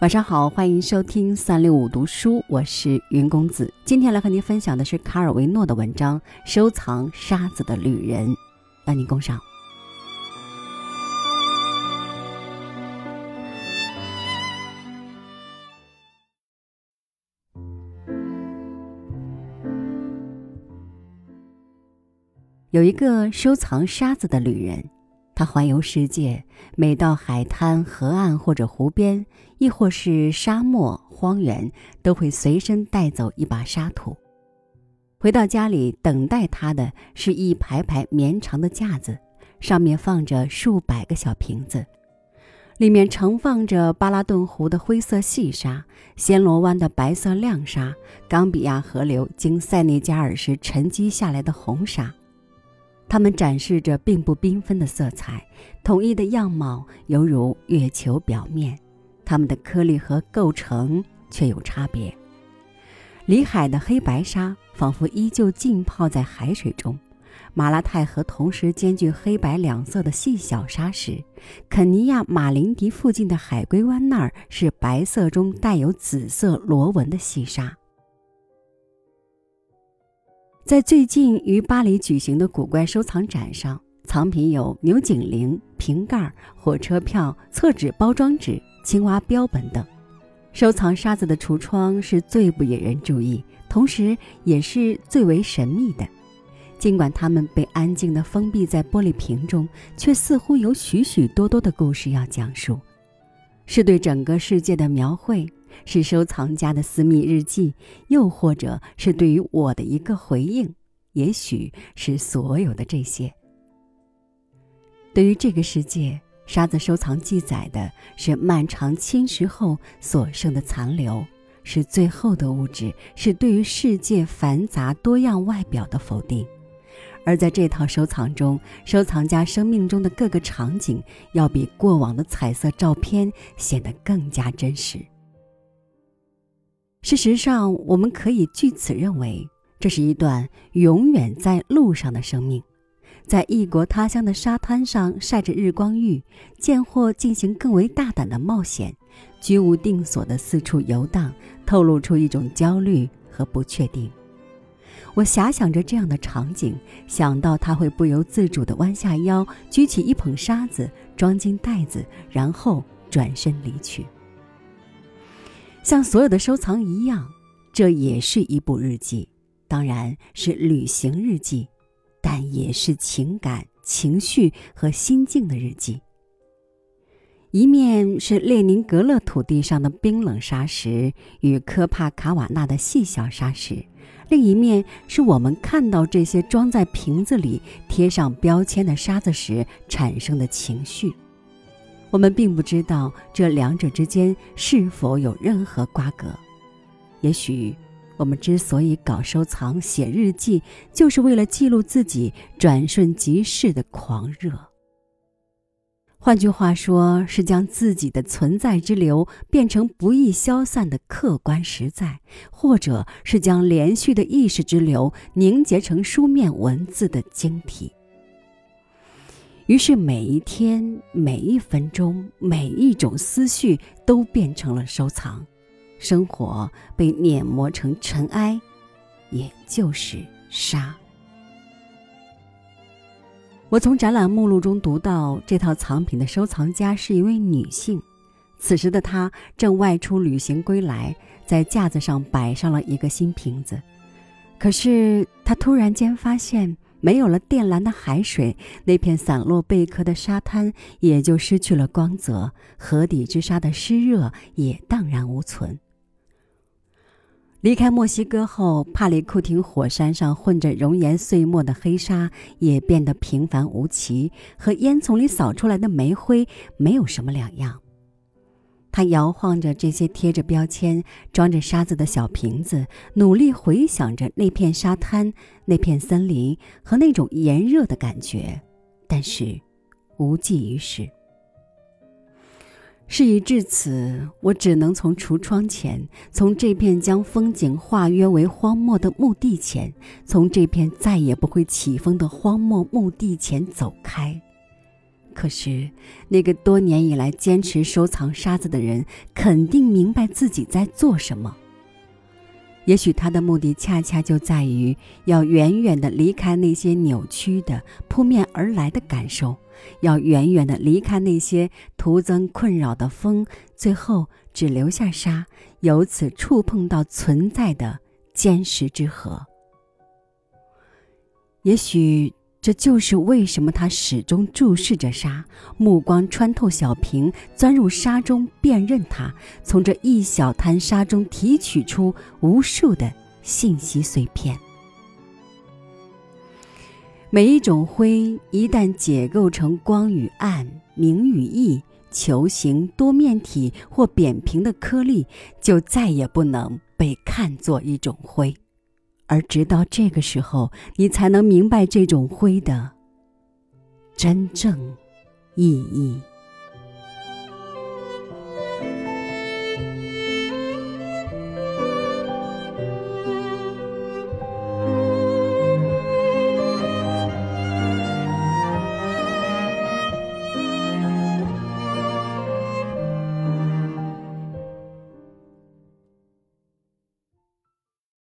晚上好，欢迎收听三六五读书，我是云公子。今天来和您分享的是卡尔维诺的文章《收藏沙子的旅人》，邀您共赏。有一个收藏沙子的旅人。他环游世界，每到海滩、河岸或者湖边，亦或是沙漠、荒原，都会随身带走一把沙土。回到家里，等待他的是一排排绵长的架子，上面放着数百个小瓶子，里面盛放着巴拉顿湖的灰色细沙、暹罗湾的白色亮沙、冈比亚河流经塞内加尔时沉积下来的红沙。它们展示着并不缤纷的色彩，统一的样貌犹如月球表面，它们的颗粒和构成却有差别。里海的黑白沙仿佛依旧浸泡在海水中，马拉泰河同时兼具黑白两色的细小沙石，肯尼亚马林迪附近的海龟湾那儿是白色中带有紫色螺纹的细沙。在最近于巴黎举行的古怪收藏展上，藏品有牛颈铃、瓶盖、火车票、厕纸包装纸、青蛙标本等。收藏沙子的橱窗是最不引人注意，同时也是最为神秘的。尽管它们被安静地封闭在玻璃瓶中，却似乎有许许多多的故事要讲述，是对整个世界的描绘。是收藏家的私密日记，又或者是对于我的一个回应，也许是所有的这些。对于这个世界，沙子收藏记载的是漫长侵蚀后所剩的残留，是最后的物质，是对于世界繁杂多样外表的否定。而在这套收藏中，收藏家生命中的各个场景，要比过往的彩色照片显得更加真实。事实上，我们可以据此认为，这是一段永远在路上的生命，在异国他乡的沙滩上晒着日光浴，见或进行更为大胆的冒险，居无定所的四处游荡，透露出一种焦虑和不确定。我遐想着这样的场景，想到他会不由自主地弯下腰，举起一捧沙子，装进袋子，然后转身离去。像所有的收藏一样，这也是一部日记，当然是旅行日记，但也是情感、情绪和心境的日记。一面是列宁格勒土地上的冰冷沙石与科帕卡瓦纳的细小沙石，另一面是我们看到这些装在瓶子里、贴上标签的沙子时产生的情绪。我们并不知道这两者之间是否有任何瓜葛。也许，我们之所以搞收藏、写日记，就是为了记录自己转瞬即逝的狂热。换句话说，是将自己的存在之流变成不易消散的客观实在，或者是将连续的意识之流凝结成书面文字的晶体。于是，每一天、每一分钟、每一种思绪都变成了收藏，生活被碾磨成尘埃，也就是沙。我从展览目录中读到，这套藏品的收藏家是一位女性，此时的她正外出旅行归来，在架子上摆上了一个新瓶子，可是她突然间发现。没有了靛蓝的海水，那片散落贝壳的沙滩也就失去了光泽，河底之沙的湿热也荡然无存。离开墨西哥后，帕里库廷火山上混着熔岩碎末的黑沙也变得平凡无奇，和烟囱里扫出来的煤灰没有什么两样。他摇晃着这些贴着标签、装着沙子的小瓶子，努力回想着那片沙滩、那片森林和那种炎热的感觉，但是无济于事。事已至此，我只能从橱窗前，从这片将风景化约为荒漠的墓地前，从这片再也不会起风的荒漠墓地前走开。可是，那个多年以来坚持收藏沙子的人，肯定明白自己在做什么。也许他的目的恰恰就在于要远远的离开那些扭曲的扑面而来的感受，要远远的离开那些徒增困扰的风，最后只留下沙，由此触碰到存在的坚实之河。也许。这就是为什么他始终注视着沙，目光穿透小瓶，钻入沙中辨认它，从这一小滩沙中提取出无数的信息碎片。每一种灰一旦解构成光与暗、明与异、球形、多面体或扁平的颗粒，就再也不能被看作一种灰。而直到这个时候，你才能明白这种灰的真正意义。